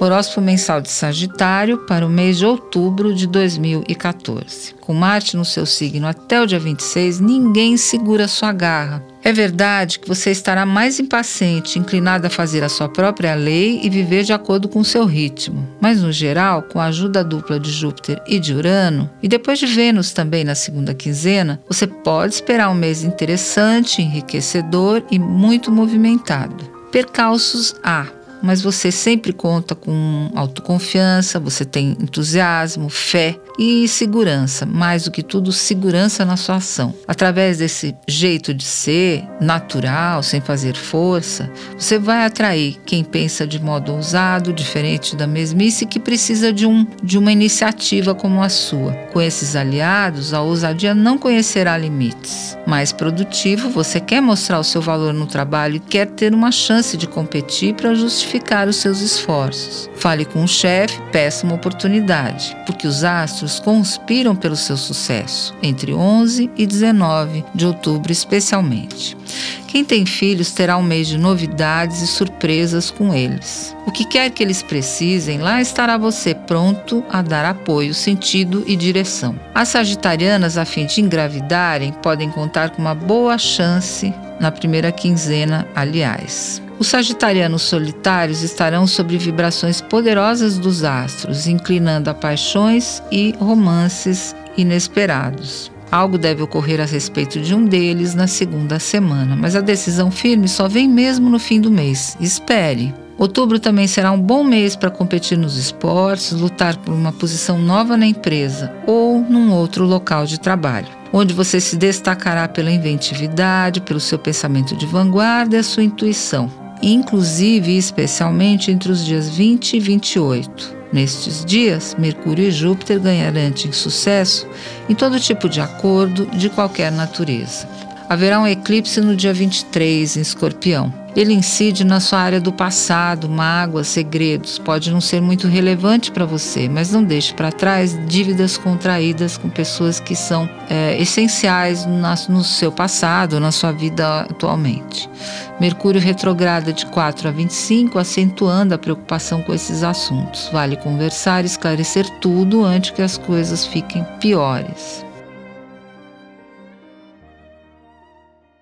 Horóscopo mensal de Sagitário para o mês de outubro de 2014. Com Marte no seu signo até o dia 26, ninguém segura sua garra. É verdade que você estará mais impaciente, inclinado a fazer a sua própria lei e viver de acordo com seu ritmo. Mas, no geral, com a ajuda dupla de Júpiter e de Urano, e depois de Vênus também na segunda quinzena, você pode esperar um mês interessante, enriquecedor e muito movimentado. Percalços há, mas você sempre conta com autoconfiança, você tem entusiasmo, fé e segurança, mais do que tudo, segurança na sua ação. Através desse jeito de ser natural, sem fazer força, você vai atrair quem pensa de modo ousado, diferente da mesmice, que precisa de, um, de uma iniciativa como a sua. Com esses aliados, a ousadia não conhecerá limites. Mais produtivo, você quer mostrar o seu valor no trabalho e quer ter uma chance de competir para justificar os seus esforços. Fale com o chefe, peça uma oportunidade, porque os astros astros conspiram pelo seu sucesso, entre 11 e 19 de outubro, especialmente. Quem tem filhos terá um mês de novidades e surpresas com eles. O que quer que eles precisem, lá estará você pronto a dar apoio, sentido e direção. As sagitarianas, a fim de engravidarem, podem contar com uma boa chance na primeira quinzena, aliás. Os sagitarianos solitários estarão sob vibrações poderosas dos astros, inclinando a paixões e romances inesperados. Algo deve ocorrer a respeito de um deles na segunda semana, mas a decisão firme só vem mesmo no fim do mês. Espere. Outubro também será um bom mês para competir nos esportes, lutar por uma posição nova na empresa ou num outro local de trabalho, onde você se destacará pela inventividade, pelo seu pensamento de vanguarda e a sua intuição inclusive e especialmente entre os dias 20 e 28. Nestes dias, Mercúrio e Júpiter ganharão sucesso em todo tipo de acordo de qualquer natureza. Haverá um eclipse no dia 23 em Escorpião. Ele incide na sua área do passado, mágoas, segredos. Pode não ser muito relevante para você, mas não deixe para trás dívidas contraídas com pessoas que são é, essenciais no seu passado, na sua vida atualmente. Mercúrio retrograda de 4 a 25, acentuando a preocupação com esses assuntos. Vale conversar esclarecer tudo antes que as coisas fiquem piores.